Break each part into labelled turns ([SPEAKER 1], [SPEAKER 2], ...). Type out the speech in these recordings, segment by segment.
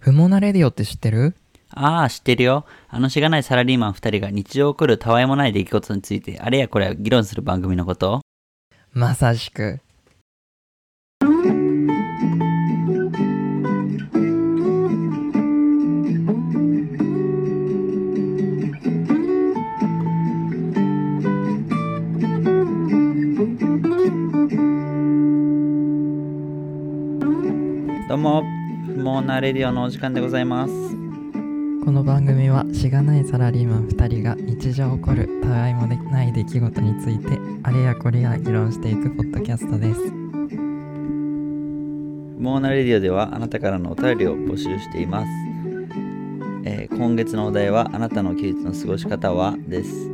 [SPEAKER 1] 不毛なレディオって知ってる？
[SPEAKER 2] ああ、知ってるよ。あのしがないサラリーマン二人が日常起こるたわいもない出来事について、あれやこれや議論する番組のこと
[SPEAKER 1] まさしく。
[SPEAKER 2] どうも、不毛なレディオのお時間でございます。
[SPEAKER 1] この番組はしがないサラリーマン2人が日常起こるたわいもない出来事についてあれやこれや議論していくポッドキャストです。
[SPEAKER 2] 不毛なレディオではあなたからのお便りを募集しています。えー今月のお題はあなたの休日の過ごし方はです。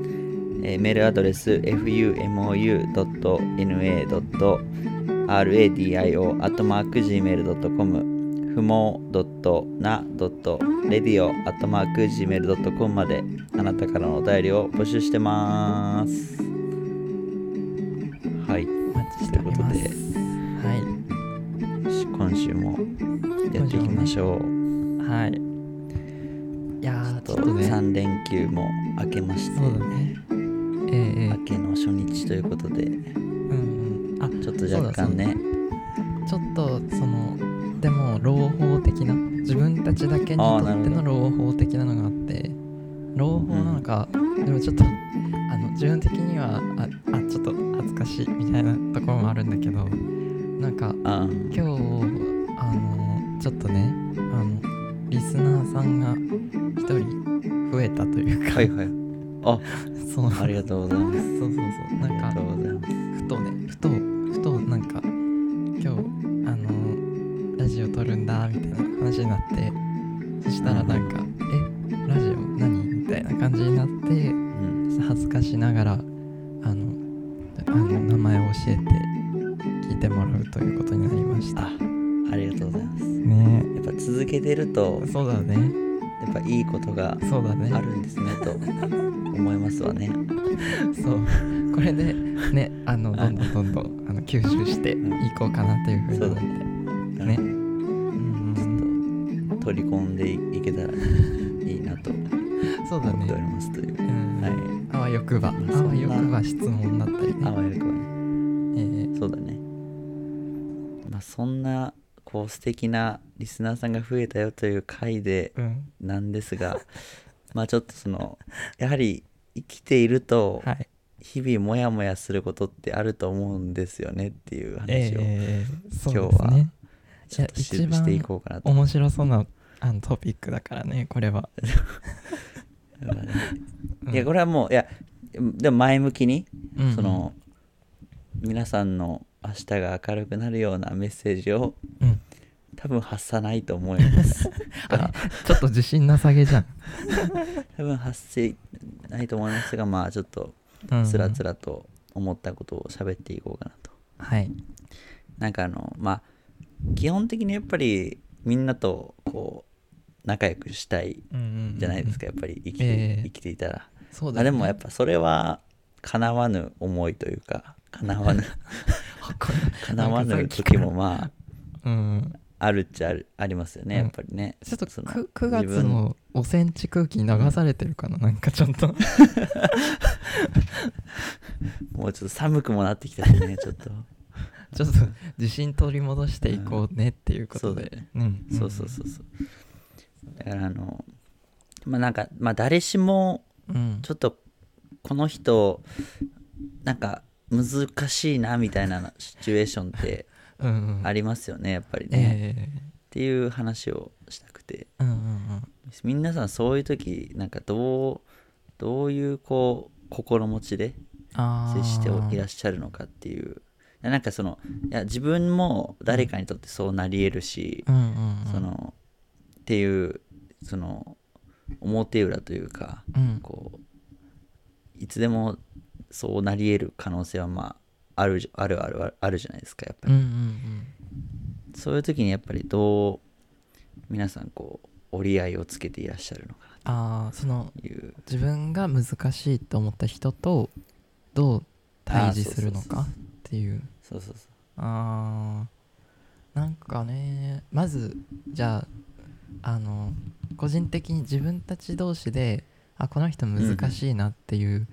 [SPEAKER 2] えーメールアドレス fumou.na.radio.gmail.com 不毛 .na.radio.gmail.com まであなたからのお便りを募集してます。はい。
[SPEAKER 1] お待ちしております。
[SPEAKER 2] という
[SPEAKER 1] は
[SPEAKER 2] 今週もやっていきましょう。
[SPEAKER 1] い。はい。いやー、ちょっとね。
[SPEAKER 2] 3連休も明けまして、
[SPEAKER 1] ね。ええええ
[SPEAKER 2] 明けの初日ということで、
[SPEAKER 1] うんうん。あ、
[SPEAKER 2] ちょっと若干ね、
[SPEAKER 1] ちだけにとっての朗報的なのがあって朗報なのか、でもちょっとあの自分的にはああちょっと恥ずかしいみたいなところもあるんだけどなんか
[SPEAKER 2] あ
[SPEAKER 1] 今日あのちょっとねあのリスナーさんが一人増えたというか、
[SPEAKER 2] はいはい。あ、
[SPEAKER 1] そう
[SPEAKER 2] ありがとうございます。
[SPEAKER 1] そうそうそう
[SPEAKER 2] あ
[SPEAKER 1] なんか。ふとねふとふとなんか今日あのラジオ撮るんだみたいな話になってそしたらなんか「えラジオ何?」みたいな感じになって
[SPEAKER 2] うん、
[SPEAKER 1] 恥ずかしながらあのあの名前を教えて聞いてもらうということになりました。
[SPEAKER 2] あ、ありがとうございます。
[SPEAKER 1] ね。
[SPEAKER 2] やっぱ続けてると、
[SPEAKER 1] そうだね。
[SPEAKER 2] やっぱいいことがあるんですねと思いますわね。
[SPEAKER 1] そう。これでねあのどんどんどんどんあの吸収していこうかなというふうに思って。ね
[SPEAKER 2] 取り込んでいけたらいいなと
[SPEAKER 1] そうだ
[SPEAKER 2] 思っており
[SPEAKER 1] ね
[SPEAKER 2] ますという。
[SPEAKER 1] うん
[SPEAKER 2] はい。
[SPEAKER 1] あわよくば、
[SPEAKER 2] まあ
[SPEAKER 1] あわよくば質問だったりね。
[SPEAKER 2] あわよくばね。
[SPEAKER 1] えー
[SPEAKER 2] そうだね。まあそんなこう素敵なリスナーさんが増えたよという回で
[SPEAKER 1] うん。
[SPEAKER 2] なんですが、まあちょっとそのやはり生きていると
[SPEAKER 1] はい。
[SPEAKER 2] 日々モヤモヤすることってあると思うんですよねっていう話を
[SPEAKER 1] えー、そう
[SPEAKER 2] 今日は
[SPEAKER 1] ですね。
[SPEAKER 2] ちょっとし
[SPEAKER 1] いや一番
[SPEAKER 2] していこうかなと。
[SPEAKER 1] 面白そうなあのトピックだからね、これは。
[SPEAKER 2] いやこれはもういやでも前向きに
[SPEAKER 1] うん
[SPEAKER 2] その皆さんの明日が明るくなるようなメッセージを
[SPEAKER 1] うん。
[SPEAKER 2] 多分発さないと思います
[SPEAKER 1] ちょっと自信なさげじゃん。
[SPEAKER 2] 多分発生ないと思いますがまあちょっと
[SPEAKER 1] うん
[SPEAKER 2] つらつらと思ったことを喋っていこうかなと
[SPEAKER 1] はい。
[SPEAKER 2] なんかあのまあ基本的にやっぱりみんなとこう仲良くしたいじゃないです
[SPEAKER 1] か。
[SPEAKER 2] かやっぱり生きて,、
[SPEAKER 1] ええ。
[SPEAKER 2] 生きていたら、
[SPEAKER 1] そうだよね。
[SPEAKER 2] あでもやっぱそれは叶わぬ思いというか叶わぬ
[SPEAKER 1] これ
[SPEAKER 2] 叶わぬ
[SPEAKER 1] なんかさっき。から
[SPEAKER 2] 時もまあ
[SPEAKER 1] うん。
[SPEAKER 2] あるっちゃあるありますよね
[SPEAKER 1] うん。
[SPEAKER 2] やっぱりね、
[SPEAKER 1] ちょっと
[SPEAKER 2] その
[SPEAKER 1] 9, 9月の5センチ空気に流されてるかな、なんかちょっと。
[SPEAKER 2] もうちょっと寒くもなってきたしねちょっと
[SPEAKER 1] ちょっと自信取り戻していこうねっていうことで。
[SPEAKER 2] そう
[SPEAKER 1] ん
[SPEAKER 2] そうそうそうそうだからあのまあなんかまあ誰しも
[SPEAKER 1] うん。
[SPEAKER 2] ちょっとこの人なんか難しいなみたいなシチュエーションって。ありますよねやっぱりね、
[SPEAKER 1] え
[SPEAKER 2] っていう話をしたくて
[SPEAKER 1] えうんうんうん。
[SPEAKER 2] 皆さんそういう時なんかどうどういうこう心持ちで
[SPEAKER 1] あ
[SPEAKER 2] 接して
[SPEAKER 1] ー
[SPEAKER 2] いらっしゃるのかっていうなんかそのいや自分も誰かにとってそうなり得るし、
[SPEAKER 1] うんうんうん。
[SPEAKER 2] そのっていうその表裏というか
[SPEAKER 1] うん、
[SPEAKER 2] こういつでもそうなり得る可能性はまああるじあるあるあるじゃないですかやっぱり、
[SPEAKER 1] うんうん
[SPEAKER 2] そういう時にやっぱりどう皆さんこう折り合いをつけていらっしゃるのか
[SPEAKER 1] うん。ああ、その自分が難しいと思った人とどう対峙するのかっていう。
[SPEAKER 2] そうそうそう。
[SPEAKER 1] あーなんかね、まず、じゃあ、あの個人的に自分たち同士であこの人難しいなっていう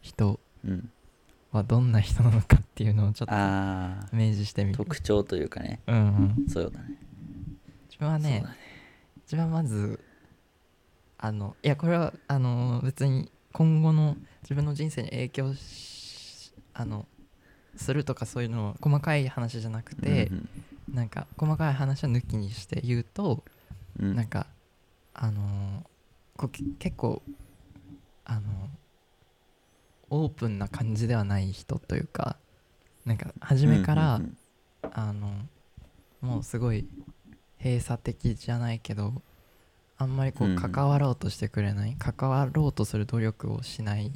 [SPEAKER 1] 人
[SPEAKER 2] うん
[SPEAKER 1] はどんな人なのかっていうのをちょっと
[SPEAKER 2] あ
[SPEAKER 1] イメージしてみ
[SPEAKER 2] あ
[SPEAKER 1] る
[SPEAKER 2] 特徴というかね。
[SPEAKER 1] うんうん。
[SPEAKER 2] そうだね。
[SPEAKER 1] 自分はね
[SPEAKER 2] そうだね。
[SPEAKER 1] 一番まずあのいやこれはあの別に今後の自分の人生に影響しあのするとかそういうの細かい話じゃなくて、
[SPEAKER 2] うん
[SPEAKER 1] なんか細かい話は抜きにして言うと、
[SPEAKER 2] うん。うん
[SPEAKER 1] なんかあのーこ結構あのオープンな感じではない人というかなんか初めから、
[SPEAKER 2] うんうん
[SPEAKER 1] あのもうすごい閉鎖的じゃないけどあんまりこ
[SPEAKER 2] うんう
[SPEAKER 1] うん。関わろうとしてくれない、関わろうとする努力をしない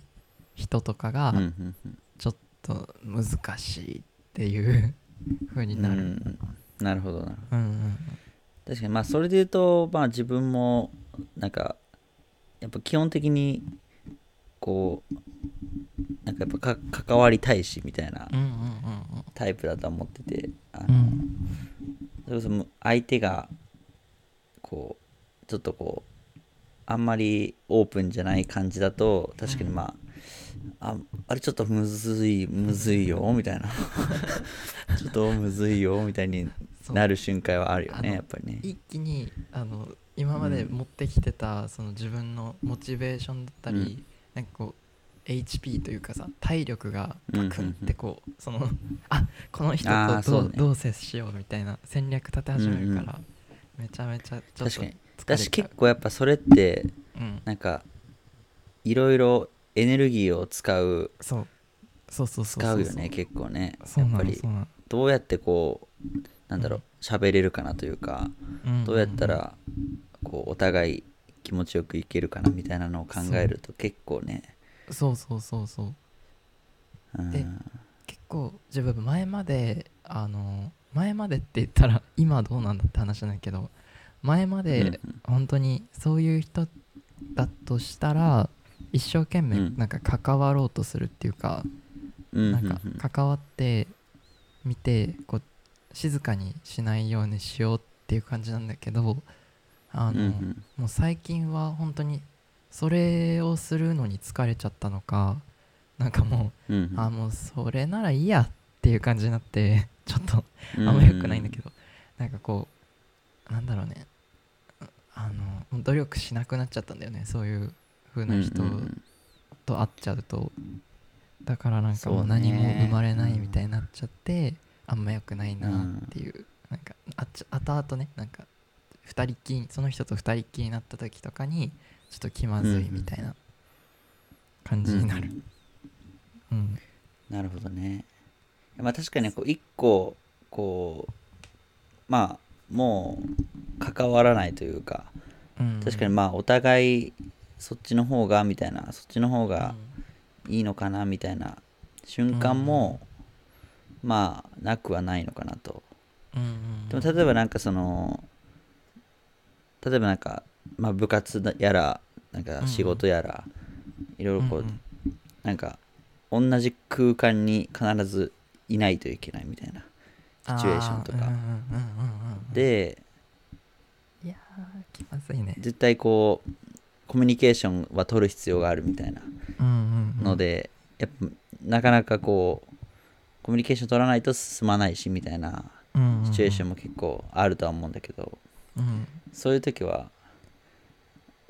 [SPEAKER 1] 人とかが
[SPEAKER 2] うんうんうん
[SPEAKER 1] と難しいっていう風になる、
[SPEAKER 2] うん。なるほどな。るほど
[SPEAKER 1] うんうん。
[SPEAKER 2] 確かにまあそれで言うとまあ自分もなんかやっぱ基本的にこうなんかやっぱか関わりたいしみたいな
[SPEAKER 1] うんうん
[SPEAKER 2] タイプだと思っててあの
[SPEAKER 1] うん。うん
[SPEAKER 2] それこそむ相手がこうちょっとこうあんまりオープンじゃない感じだと確かにまあ、ああれちょっとむずいむずいよみたいな。ちょっとむずいよみたいになる瞬間はあるよねやっぱりね。
[SPEAKER 1] 一気にあの今まで持ってきてた、その自分のモチベーションだったり、
[SPEAKER 2] うん。
[SPEAKER 1] なんかこう HP というかさ体力がパクンっ
[SPEAKER 2] うんうん。うん
[SPEAKER 1] てこう、その あこの人とどう,、
[SPEAKER 2] そうね。
[SPEAKER 1] どう接しようみたいな戦略立て始めるから、めちゃめちゃちょっと
[SPEAKER 2] 確かに。
[SPEAKER 1] 疲れ
[SPEAKER 2] 私結構やっぱそれって
[SPEAKER 1] うん、
[SPEAKER 2] なんかいろいろエネルギーを使う
[SPEAKER 1] そう。そうそうそう
[SPEAKER 2] 使
[SPEAKER 1] そう。
[SPEAKER 2] うよね結構ねやっぱり。どうやってこうなんだろう喋れるかなというか
[SPEAKER 1] うん
[SPEAKER 2] どうやったらこうお互い気持ちよくいけるかなみたいなのを考えると結構ね。
[SPEAKER 1] そうそうそうそう。
[SPEAKER 2] うん。
[SPEAKER 1] で結構自分前まであの前までって言ったら今どうなんだって話なんだけど前まで
[SPEAKER 2] うん。
[SPEAKER 1] 本当にそういう人だとしたら一生懸命
[SPEAKER 2] うん。
[SPEAKER 1] なんか関わろうとするっていうか、
[SPEAKER 2] うん。
[SPEAKER 1] なんか
[SPEAKER 2] うん。うん。
[SPEAKER 1] 関わってみてこう静かにしないようにしようっていう感じなんだけどあの、
[SPEAKER 2] うんうん。
[SPEAKER 1] もう最近は本当にそれをするのに疲れちゃったのかなんかもう
[SPEAKER 2] うんうん。
[SPEAKER 1] あもうそれならいいやっていう感じになって ちょっとあ
[SPEAKER 2] うん。
[SPEAKER 1] んま良くないんだけど、なんかこうなんだろうね。あの努力しなくなっちゃったんだよねそういう風な人
[SPEAKER 2] うんうんうん。
[SPEAKER 1] と会っちゃうとだからなんかも
[SPEAKER 2] そう
[SPEAKER 1] 何も生まれないみたいになっちゃって、あんま良くないなっていう、なんかあっち後々ねなんか二人っきりその人と二人っきりになった時とかにちょっと気まずいみたいな感じになる、うん。
[SPEAKER 2] なるほどね。まあ確かにこう一個こうまあもう関わらないというか
[SPEAKER 1] うん。
[SPEAKER 2] 確かにまあお互いそっちの方がみたいなそっちの方がいいのかなみたいな瞬間もまあなくはないのかなと。
[SPEAKER 1] うんうん
[SPEAKER 2] でも例えばなんかその例えばなんか、まあ、部活やらなんか仕事やら、いろいろこう、
[SPEAKER 1] んん。
[SPEAKER 2] なんか同じ空間に必ずいないといけないみたいなシチュエーションとか。で
[SPEAKER 1] いやー気まずいね。
[SPEAKER 2] 絶対こうコミュニケーションは取る必要があるみたいな
[SPEAKER 1] うんうんうん。
[SPEAKER 2] ので、やっぱなかなかこうコミュニケーション取らないと進まないしみたいな
[SPEAKER 1] うんうん
[SPEAKER 2] シチュエーションも結構あるとは思うんだけど
[SPEAKER 1] うん。
[SPEAKER 2] そういう時は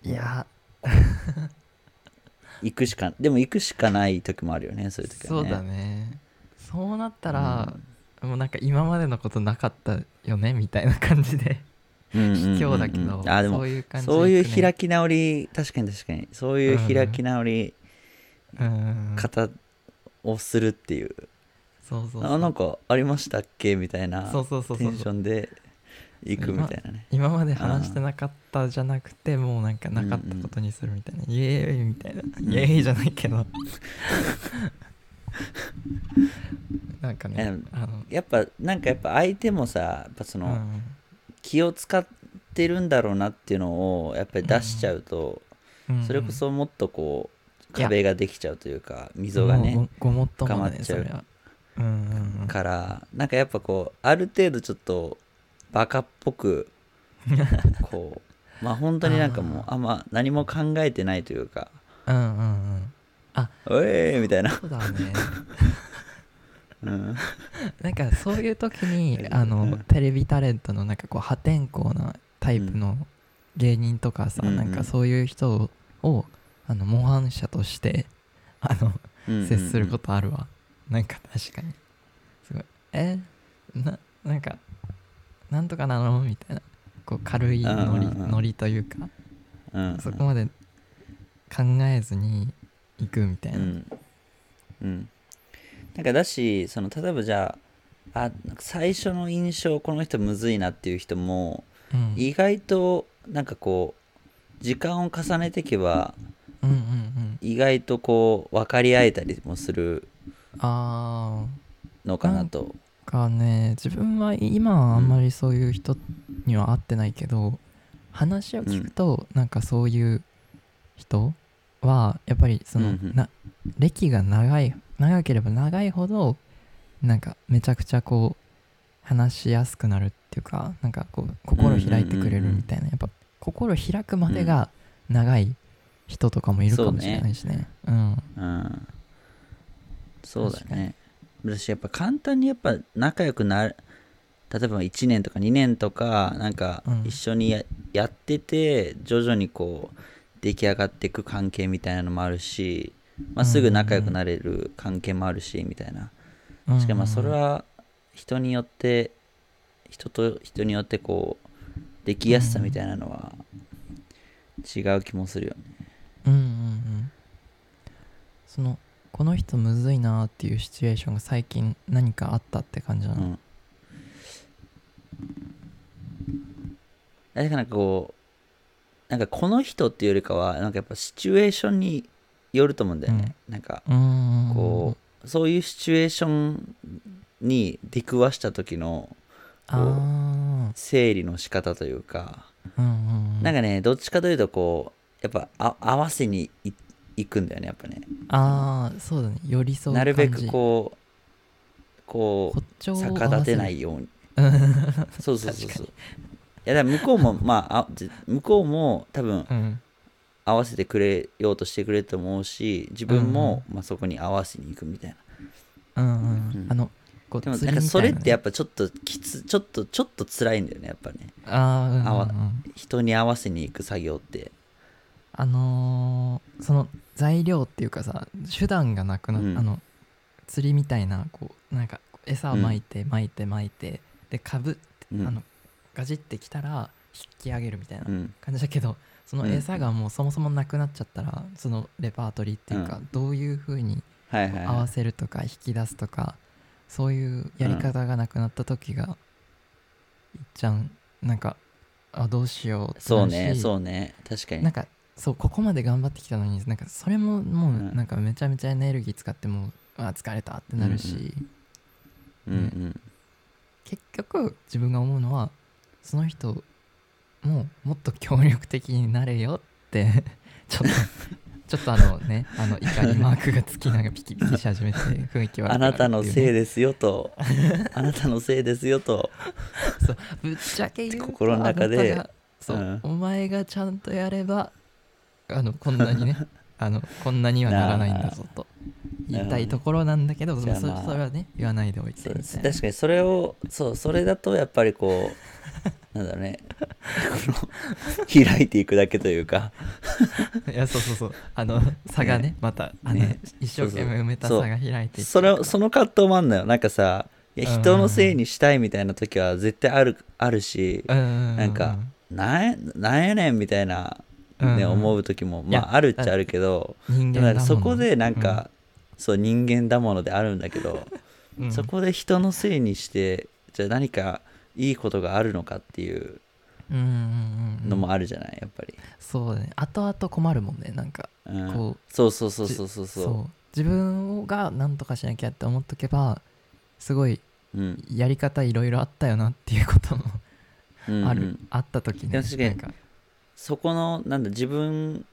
[SPEAKER 2] い
[SPEAKER 1] や。
[SPEAKER 2] 行くしかでも行くしかない時もあるよねそういう時はね。
[SPEAKER 1] そうだね。そうなったら、もうなんか今までのことなかったよねみたいな感じで。
[SPEAKER 2] うんうんうんうん
[SPEAKER 1] 卑怯だけど、
[SPEAKER 2] あでも
[SPEAKER 1] そういう感じで
[SPEAKER 2] そういう開き直り確かに確かに。そういう開き直り
[SPEAKER 1] うん。
[SPEAKER 2] 方をするっていう、
[SPEAKER 1] そうそう
[SPEAKER 2] あなんかありましたっけみたいなテンションで行くみたいなね。
[SPEAKER 1] 今まで話してなかったじゃなくてもうなんかなかったことにするみたいな、イエーイみたいな、イエーイじゃないけど。なんかね
[SPEAKER 2] え
[SPEAKER 1] あの。
[SPEAKER 2] やっぱなんかやっぱ相手もさやっぱその、
[SPEAKER 1] うん
[SPEAKER 2] 気を使ってるんだろうなっていうのをやっぱり出しちゃうと、
[SPEAKER 1] うん。
[SPEAKER 2] それこそもっとこう壁ができちゃうというか溝がね
[SPEAKER 1] もうごごもっともだ
[SPEAKER 2] 深まっちゃう。
[SPEAKER 1] うんうんうん。
[SPEAKER 2] からなんかやっぱこうある程度ちょっとバカっぽく こうまあ本当になんかもう
[SPEAKER 1] あ
[SPEAKER 2] あんま何も考えてないというか
[SPEAKER 1] うんうんうん「
[SPEAKER 2] おえー!」みたいな、
[SPEAKER 1] そうだね
[SPEAKER 2] うん、
[SPEAKER 1] なんかそういう時に あのテレビタレントのなんかこう破天荒なタイプの芸人とかさ、
[SPEAKER 2] うんうん。
[SPEAKER 1] なんかそういう人をあの模範者として あの接することあるわ、なんか確かに。すごい。え？ななんかなんとかなの？みたいな。こう軽いノリ,、
[SPEAKER 2] うんうんうん。
[SPEAKER 1] ノリというか。
[SPEAKER 2] と、うん、
[SPEAKER 1] そこまで考えずに行くみたいな、
[SPEAKER 2] うん、うん、なんかだしその例えばじゃああ最初の印象この人むずいなっていう人も
[SPEAKER 1] うん。
[SPEAKER 2] 意外となんかこう時間を重ねていけば
[SPEAKER 1] うんうんうん。
[SPEAKER 2] 意外とこう分かり合えたりもする
[SPEAKER 1] あ
[SPEAKER 2] のかなと、
[SPEAKER 1] ーかね自分は今はあんまりそういう人には会ってないけど、話を聞くとなんかそういう人はやっぱりその、
[SPEAKER 2] うんうん。
[SPEAKER 1] な歴が長い長ければ長いほどなんかめちゃくちゃこう話しやすくなるっていうかなんかこう心開いてくれるみたいな、やっぱ心開くまでが長い人とかもいるかもしれないしね。うん。
[SPEAKER 2] うん、そうだね。私やっぱ簡単にやっぱ仲良くなる例えば1年とか2年とかなんか
[SPEAKER 1] うん。
[SPEAKER 2] 一緒にや,、やってて徐々にこう出来上がっていく関係みたいなのもあるし、まあ、すぐ仲良くなれる関係もあるしみたいな。
[SPEAKER 1] うん。
[SPEAKER 2] しかもまあそれは人によって人と人によってこうできやすさみたいなのは違う気もするよね。
[SPEAKER 1] うんうんうん。そのこの人むずいなーっていうシチュエーションが最近何かあったって感じなの、
[SPEAKER 2] うん。だからなんかこうなんかこの人っていうよりかはなんかやっぱシチュエーションによると思うんだよね、なんか
[SPEAKER 1] うーん。
[SPEAKER 2] こうそういうシチュエーションに出くわした時の
[SPEAKER 1] あ
[SPEAKER 2] 整理の仕方というか
[SPEAKER 1] あうんうんうん。
[SPEAKER 2] なんかねどっちかというとこうやっぱあ合わせにいいくんだよねやっぱね。
[SPEAKER 1] ああそうだね。寄り添う
[SPEAKER 2] なるべくこうこう逆立てないいように。
[SPEAKER 1] うん
[SPEAKER 2] そうそうそうそう。いやだから向こうもまああじ向こうも多分
[SPEAKER 1] うん
[SPEAKER 2] 合わせてくれようとしてくれると思うし自分も、まあ、そこに合わせに行くみたいな。
[SPEAKER 1] うんうん
[SPEAKER 2] うん。
[SPEAKER 1] あのこう
[SPEAKER 2] なんかそれってや
[SPEAKER 1] ね
[SPEAKER 2] っぱちょっときつちょっとちょっと辛いんだよねやっぱね。
[SPEAKER 1] あーうんうん
[SPEAKER 2] 人に合わせに行く作業って。
[SPEAKER 1] あのーその材料っていうかさ手段がなくなっ、
[SPEAKER 2] うん。
[SPEAKER 1] あの釣りみたいなこうなんか餌を巻いて巻いて巻いて、でかぶって、
[SPEAKER 2] うん。
[SPEAKER 1] あのガジってきたら引き上げるみたいな
[SPEAKER 2] うん。
[SPEAKER 1] 感じだけどその
[SPEAKER 2] うん。
[SPEAKER 1] 餌がもうそもそもなくなっちゃったらそのレパートリーっていうか、
[SPEAKER 2] う
[SPEAKER 1] どういう風に
[SPEAKER 2] はいはい、
[SPEAKER 1] 合わ
[SPEAKER 2] は
[SPEAKER 1] せるとか引き出すとかそういうやり方がなくなった時がいっちゃんなんかあどうしようって
[SPEAKER 2] い、そう
[SPEAKER 1] なるし
[SPEAKER 2] ねそうね。確かに。
[SPEAKER 1] なんかそうここまで頑張ってきたのになんかそれももう
[SPEAKER 2] うん。
[SPEAKER 1] なんかめちゃめちゃエネルギー使ってもうあ疲れたってなるし、
[SPEAKER 2] うんうん。
[SPEAKER 1] 結局自分が思うのはその人ももっと協力的になれよって ちょっと ちょっとあのねあの怒りマークがつきながらピキピキし始めて雰囲気悪く
[SPEAKER 2] あなたのせい
[SPEAKER 1] で
[SPEAKER 2] ですよと。あなたのせいですよと。
[SPEAKER 1] ぶっちゃけ言うと
[SPEAKER 2] 心の中で。
[SPEAKER 1] そう、
[SPEAKER 2] うん。
[SPEAKER 1] お前がちゃんとやればあのこんなにねあのこんなにはならないんだぞと言いたいところなんだけど、そそれはね言わないでおいて
[SPEAKER 2] そう
[SPEAKER 1] みたいな。
[SPEAKER 2] 確かにそれをそうそれだとやっぱりこうなんだろうね。開いていくだけというか。
[SPEAKER 1] いやそうそうそう。あの差がね
[SPEAKER 2] ね。
[SPEAKER 1] またあの、
[SPEAKER 2] ね。
[SPEAKER 1] 一生懸命埋めた差が開いていって
[SPEAKER 2] それその葛藤もあんのよ。なんかさいや
[SPEAKER 1] うん
[SPEAKER 2] 人のせいにしたいみたいな時は絶対あるあるし
[SPEAKER 1] うんうんうん
[SPEAKER 2] なんかなんやなんやねんみたいな、ね
[SPEAKER 1] うんうん。
[SPEAKER 2] 思う時もまああるっちゃあるけど
[SPEAKER 1] 人
[SPEAKER 2] でもなんか
[SPEAKER 1] 間
[SPEAKER 2] そこでなんか、そう人間だものであるんだけど、
[SPEAKER 1] うん。
[SPEAKER 2] そこで人のせいにしてじゃあ何かいいことがあるのかっていうのもあるじゃないやっぱり、
[SPEAKER 1] そうだね。後々困るもんねなんか。
[SPEAKER 2] うん。
[SPEAKER 1] こ
[SPEAKER 2] そうそうそうそうそう
[SPEAKER 1] そ
[SPEAKER 2] そう。
[SPEAKER 1] 自分が何とかしなきゃって思っとけばすごい
[SPEAKER 2] うん。
[SPEAKER 1] やり方いろいろあったよなっていうことも
[SPEAKER 2] うん
[SPEAKER 1] ある、
[SPEAKER 2] うん。
[SPEAKER 1] あった時ね
[SPEAKER 2] 確かにそこのなんだ自分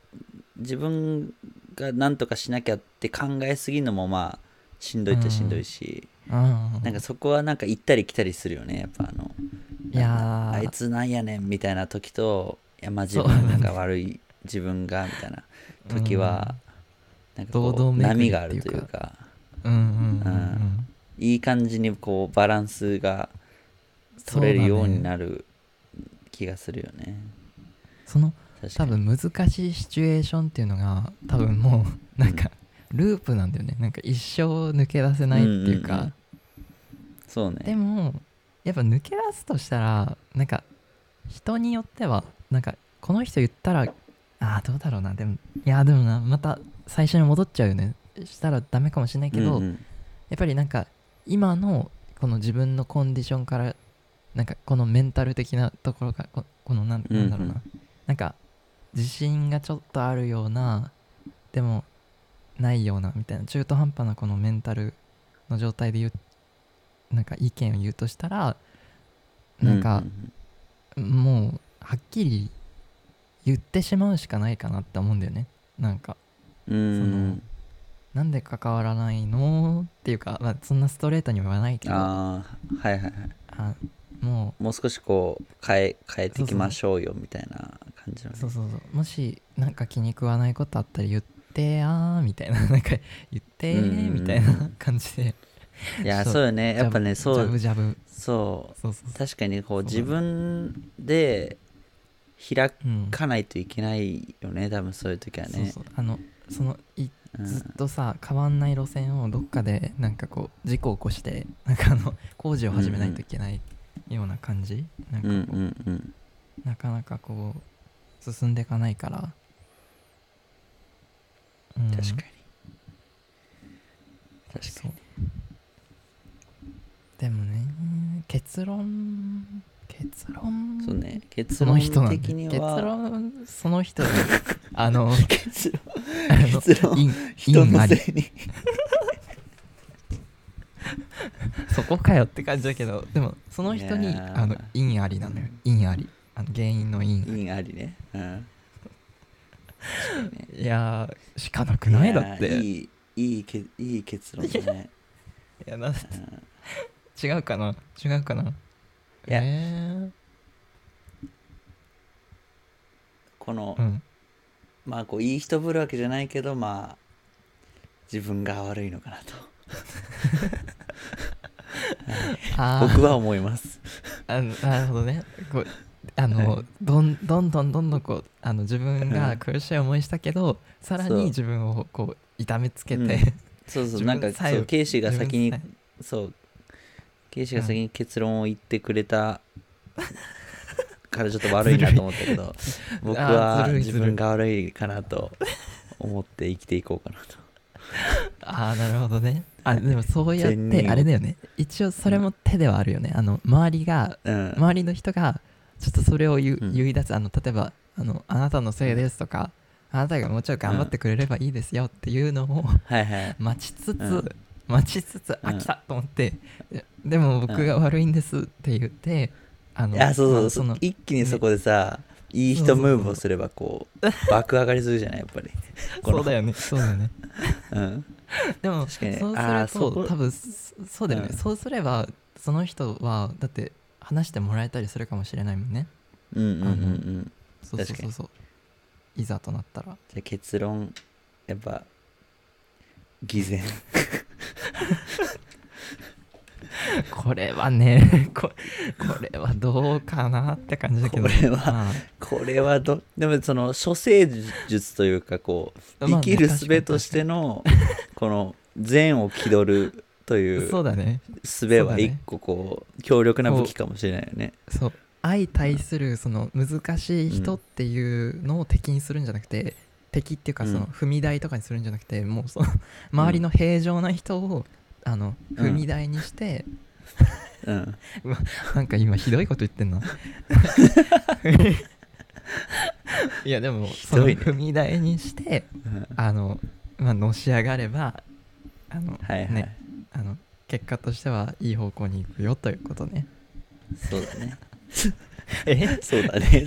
[SPEAKER 2] 自分が何とかしなきゃって考えすぎるのもまあしんどいっちゃしんどいし、
[SPEAKER 1] うん
[SPEAKER 2] なんかそこはなんか行ったり来たりするよね。やっぱあの
[SPEAKER 1] いやー。
[SPEAKER 2] あいつなんやねんみたいな時とやまあ自
[SPEAKER 1] そうなんだ
[SPEAKER 2] 分が悪い自分がみたいな時は、なんかこう波があるというか。いい感じにこうバランスが取れるようになる気がするよね。
[SPEAKER 1] その多分難しいシチュエーションっていうのが多分もうなんかループなんだよね。なんか一生抜け出せないっていうか、
[SPEAKER 2] そうね。
[SPEAKER 1] でもやっぱ抜け出すとしたらなんか人によってはなんかこの人言ったらああどうだろうな。でもいやでもなまた最初に戻っちゃうよね。したらダメかもしれないけど、
[SPEAKER 2] うんうん。
[SPEAKER 1] やっぱりなんか今のこの自分のコンディションからなんかこのメンタル的なところがここのなんなんだろうな、
[SPEAKER 2] うん
[SPEAKER 1] なんか自信がちょっとあるようなでもないようなみたいな。中途半端なこのメンタルの状態で言うなんか意見を言うとしたらなんか
[SPEAKER 2] う
[SPEAKER 1] もうはっきり言ってしまうしかないかなって思うんだよね。なんか
[SPEAKER 2] うん。うん
[SPEAKER 1] なんで関わらないのっていうか、まあ、そんなストレートには言わないけど。
[SPEAKER 2] ああはいはいはい。
[SPEAKER 1] あも
[SPEAKER 2] もう少しこう変え変えていきましょうよみたいな感じの
[SPEAKER 1] そうそうそうもしなんか気に食わないことあったら言ってやーみたいな。なんか言ってみたいな感じで
[SPEAKER 2] いや
[SPEAKER 1] そう。
[SPEAKER 2] よね。やっぱねそう。そう。確かにこう自分で開
[SPEAKER 1] う、うん、
[SPEAKER 2] かないといけないよね。多分そういう時はね。
[SPEAKER 1] あのそのい
[SPEAKER 2] うん。
[SPEAKER 1] ずっとさ変わんない路線をどっかでなんかこう事故を起こしてなんかあの 工事を始めないといけないような感じ、なんかこう、
[SPEAKER 2] うんうんうん。
[SPEAKER 1] なかなかこう進んでいかないから、うん。
[SPEAKER 2] 確かに。確か
[SPEAKER 1] そうでもね結論結論。
[SPEAKER 2] にそうね結論的には。
[SPEAKER 1] 論その人 あの
[SPEAKER 2] 結論
[SPEAKER 1] あの
[SPEAKER 2] 結論
[SPEAKER 1] 陰
[SPEAKER 2] 人のせいに。
[SPEAKER 1] そこかよって感じだけどでもその人にあの陰ありなのよ。陰あり。あの原因の陰
[SPEAKER 2] 因ありね。うん。
[SPEAKER 1] いやーしかなくないだって。
[SPEAKER 2] やいいいいけいい結論だね。
[SPEAKER 1] いやな
[SPEAKER 2] うん
[SPEAKER 1] 違うかな？違うかな？い
[SPEAKER 2] や。
[SPEAKER 1] え
[SPEAKER 2] この
[SPEAKER 1] ー、うん。
[SPEAKER 2] まあこういい人ぶるわけじゃないけどまあ自分が悪いのかなと。僕は思います。
[SPEAKER 1] あのなるほどね。こうあの、
[SPEAKER 2] はい。
[SPEAKER 1] どんどんどんどんどんこうあの自分が苦しい思いしたけどさら
[SPEAKER 2] そう。
[SPEAKER 1] に自分をこう痛めつけて、
[SPEAKER 2] うん。そうそう。
[SPEAKER 1] 自
[SPEAKER 2] なんかそうケイシーが先に
[SPEAKER 1] さ
[SPEAKER 2] そうケイシーが先に結論を言ってくれたからちょっと悪いなと思ったけど 僕
[SPEAKER 1] あ
[SPEAKER 2] は自分が悪いかなと思って生きていこうかなと。
[SPEAKER 1] ああなるほどね。あでもそうやってあれだよね。一応それも手ではあるよね。あの周りが
[SPEAKER 2] うん。
[SPEAKER 1] 周りの人がちょっとそれを言,、う
[SPEAKER 2] うん。
[SPEAKER 1] 言い出す。あの例えばあの「あなたのせいです」とか「あなたがもうちょい頑張ってくれればいいですよ」っていうのを待ちつつ、
[SPEAKER 2] うん
[SPEAKER 1] 待ちつつ「あ
[SPEAKER 2] うん
[SPEAKER 1] 来た!」と思ってで「でも僕が悪いんです」って言ってあの
[SPEAKER 2] いやそう
[SPEAKER 1] ま
[SPEAKER 2] そう。そう一気にそこでさ、いい人ムーブをすればこう爆上がりするじゃないやっぱり。
[SPEAKER 1] そうだよね。そうだよね。
[SPEAKER 2] うん。
[SPEAKER 1] でも
[SPEAKER 2] 確かに。
[SPEAKER 1] そうすると多分そそうだよね、
[SPEAKER 2] うん。
[SPEAKER 1] そうすればその人はだって話してもらえたりするかもしれないもんね。
[SPEAKER 2] うんうんうんうん。
[SPEAKER 1] そうそうそうそう。いざとなったら。
[SPEAKER 2] じゃあ結論やっぱ偽善
[SPEAKER 1] これはね ここれはどうかなって感じだけど。
[SPEAKER 2] これは
[SPEAKER 1] まあ
[SPEAKER 2] これはどでもその処世術というかこう生きる術としてのこの善を気取るという
[SPEAKER 1] そうだね。
[SPEAKER 2] 術は一個こう強力な武器かもしれないよね。
[SPEAKER 1] そう。相対するその難しい人っていうのを敵にするんじゃなくて、敵っていうか
[SPEAKER 2] うん。
[SPEAKER 1] その踏み台とかにするんじゃなくて、もうその 周りの平常な人をあの
[SPEAKER 2] うん。
[SPEAKER 1] 踏み台にして、
[SPEAKER 2] うん。
[SPEAKER 1] なんか今ひどいこと言ってんの？いやでもその踏み台にして
[SPEAKER 2] うん。
[SPEAKER 1] あの、まあ、のし上がればあの、ねあの結果としてはいい方向に行くよということね。
[SPEAKER 2] そうだね。
[SPEAKER 1] え
[SPEAKER 2] そうだね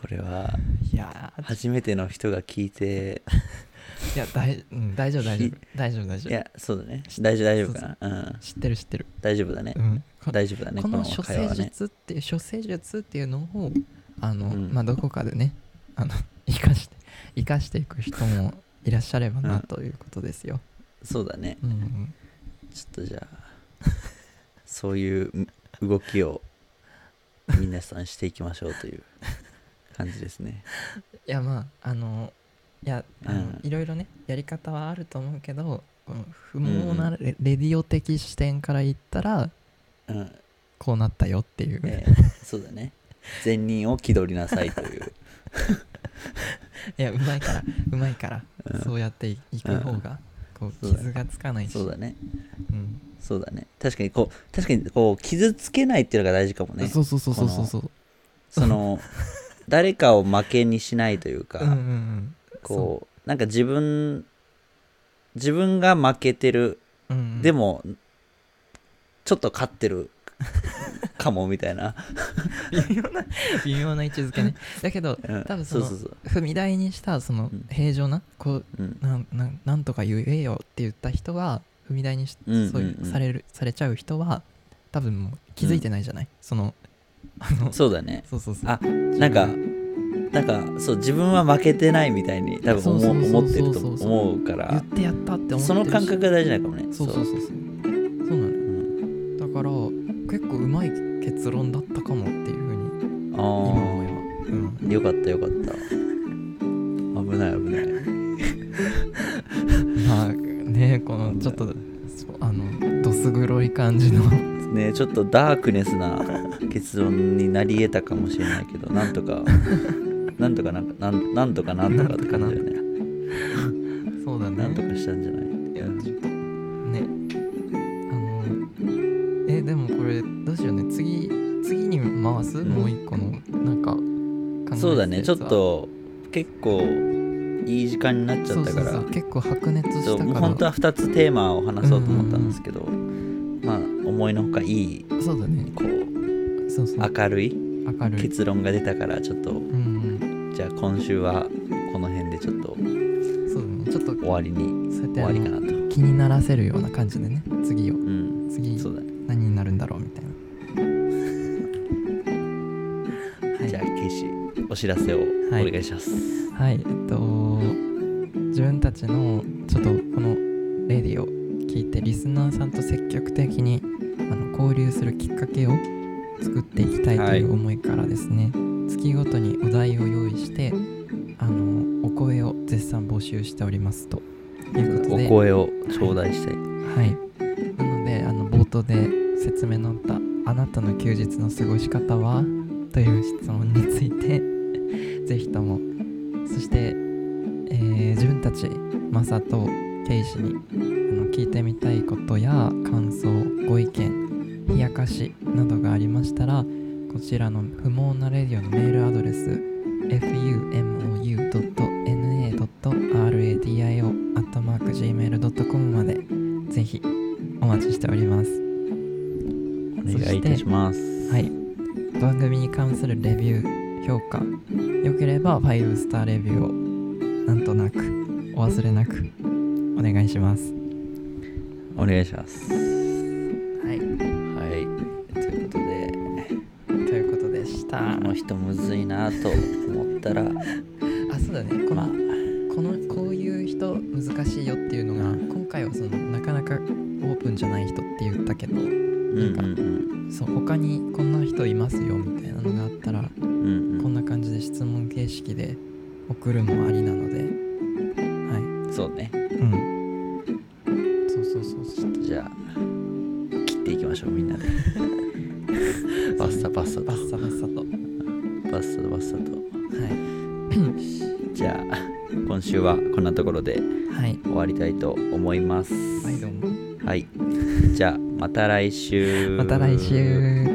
[SPEAKER 2] これはい
[SPEAKER 1] やー
[SPEAKER 2] 初めての人が聞いて
[SPEAKER 1] いや大,、うん、大丈夫大丈夫大丈夫大丈夫。
[SPEAKER 2] いやそうだね。大丈夫大丈夫かな？うん。
[SPEAKER 1] 知ってる知ってる、
[SPEAKER 2] 大丈夫だね。
[SPEAKER 1] うん、こ
[SPEAKER 2] 大丈夫だねこの
[SPEAKER 1] 処世術っていう処世術っていうのをあの、
[SPEAKER 2] うん。
[SPEAKER 1] まあどこかでねあの 生かして生かしていく人もいらっしゃればな
[SPEAKER 2] うん。
[SPEAKER 1] ということですよ、
[SPEAKER 2] そうだね。
[SPEAKER 1] うんうん、
[SPEAKER 2] ちょっとじゃあそういう動きを皆さんしていきましょうという 感じですね。
[SPEAKER 1] いやまああのいやあの、
[SPEAKER 2] うん。
[SPEAKER 1] いろいろねやり方はあると思うけど不毛なレ,、レディオ的視点から言ったら
[SPEAKER 2] うん。
[SPEAKER 1] こうなったよっていう、
[SPEAKER 2] えーそうだね。善人を気取りなさいという、
[SPEAKER 1] いやうまいからうまいから、
[SPEAKER 2] うん。
[SPEAKER 1] そうやっていいく方が、こう
[SPEAKER 2] そうだね
[SPEAKER 1] 傷がつかないし。
[SPEAKER 2] そうだね。
[SPEAKER 1] うん。
[SPEAKER 2] そうだね。確かにこう確かにこう傷つけないっていうのが大事かもね。
[SPEAKER 1] そうそうそうそうそうそう。
[SPEAKER 2] その 誰かを負けにしないというか、
[SPEAKER 1] うんうんうん。
[SPEAKER 2] こうなんか自分自分が負けてる
[SPEAKER 1] そう、うんうん、
[SPEAKER 2] でもちょっと勝ってる かもみたいな、
[SPEAKER 1] 微妙な微妙な位置づけね。だけど
[SPEAKER 2] うん。
[SPEAKER 1] 多分その
[SPEAKER 2] そうそうそう。
[SPEAKER 1] 踏み台にしたその
[SPEAKER 2] うん。
[SPEAKER 1] 平常なこう
[SPEAKER 2] うん。
[SPEAKER 1] なんなんなんとか言えよって言った人は踏み台にし、
[SPEAKER 2] うんうんうん。
[SPEAKER 1] そういうされるされちゃう人は多分もう気づいてないじゃない、そのあの
[SPEAKER 2] そうだね。
[SPEAKER 1] そうそうそう。
[SPEAKER 2] あなんかなんかそう自分は負けてないみたいに多分思ってると思うから。
[SPEAKER 1] 言ってやったって思ってるし。
[SPEAKER 2] その感覚が大事なのかもね。
[SPEAKER 1] そうそうそう。そうそうなのよ
[SPEAKER 2] うん
[SPEAKER 1] だから結構うまい結論だったかもっていうふうに今
[SPEAKER 2] あ
[SPEAKER 1] 思えば。うん。
[SPEAKER 2] あよかったよかった。危ない危ない。
[SPEAKER 1] まあねこのちょっとあのどす黒い感じの。
[SPEAKER 2] ねちょっとダークネスな結論になり得たかもしれないけど なんとかなんとかなんかなんなんとかなんとかって感じだよね。
[SPEAKER 1] そうだね。
[SPEAKER 2] なんとかしたんじゃない？
[SPEAKER 1] いやちょっとね。あのえでもこれどうしようね。次次に回す、
[SPEAKER 2] うん。
[SPEAKER 1] もう一個のなんか
[SPEAKER 2] そうだね。ちょっと結構いい時間になっちゃったから。
[SPEAKER 1] 結構白熱したから。
[SPEAKER 2] 本当は2つテーマを話そうと思ったんですけど、まあ思いのほかいい
[SPEAKER 1] そうだね。
[SPEAKER 2] こう
[SPEAKER 1] そうそう。
[SPEAKER 2] 明るい
[SPEAKER 1] 明るい。
[SPEAKER 2] 結論が出たからちょっと。
[SPEAKER 1] うんうん。
[SPEAKER 2] じゃあ今週はこの辺でちょっと。
[SPEAKER 1] そうだね。ちょっと
[SPEAKER 2] 終わりに終わりかなと。
[SPEAKER 1] 気にならせるような感じでね。次を
[SPEAKER 2] うん。
[SPEAKER 1] 次
[SPEAKER 2] そうだね、
[SPEAKER 1] 何になるんだろうみたいな。
[SPEAKER 2] じゃあケイシお知らせをお
[SPEAKER 1] はい。
[SPEAKER 2] 願いします、
[SPEAKER 1] はい、えっと、自分たちのちょっとこのレディを聞いて、リスナーさんと積極的にあの交流するきっかけを作っていきたいと
[SPEAKER 2] はい
[SPEAKER 1] いう思いからですね、月ごとにお題を用意して、あのお声を絶賛募集しておりますということで、
[SPEAKER 2] お声を頂戴したい、
[SPEAKER 1] はい。なので、あの冒頭で説明のあった、あなたの休日の過ごし方は？という質問について、ぜひとも、そして、えー自分たち、マサとケイシにあの聞いてみたいことや感想、ご意見、冷やかしなどがありましたら、こちらの不毛なレディオのメールアドレス、fumou.nA.radio.gmail.com までぜひお待ちしております。
[SPEAKER 2] お願いいたします
[SPEAKER 1] はい。番組に関するレビュー、評価、良ければ5スターレビューをなんとなくお忘れなくお願いします。
[SPEAKER 2] お願いしますの人むずいなと思ったら
[SPEAKER 1] あ、そうだね。この、
[SPEAKER 2] まあ
[SPEAKER 1] このこういう人難しいよっていうのが、今回はそのなかなかオープンじゃない人って言ったけど、
[SPEAKER 2] うんうん
[SPEAKER 1] そう他にこんな人いますよみたいなのがあったら、
[SPEAKER 2] うんうんうん
[SPEAKER 1] こんな感じで質問形式で送るもありなので、は
[SPEAKER 2] そうね
[SPEAKER 1] い。うん。そうそうそうそう。
[SPEAKER 2] じゃあ切っていきましょうみんなでバッサバッサと
[SPEAKER 1] バッサバッサと。
[SPEAKER 2] バッサバッサと
[SPEAKER 1] はい。
[SPEAKER 2] じゃあ今週はこんなところで
[SPEAKER 1] はい。
[SPEAKER 2] 終わりたいと思います
[SPEAKER 1] はい、どうも。
[SPEAKER 2] はいじゃあまた来週
[SPEAKER 1] また来週。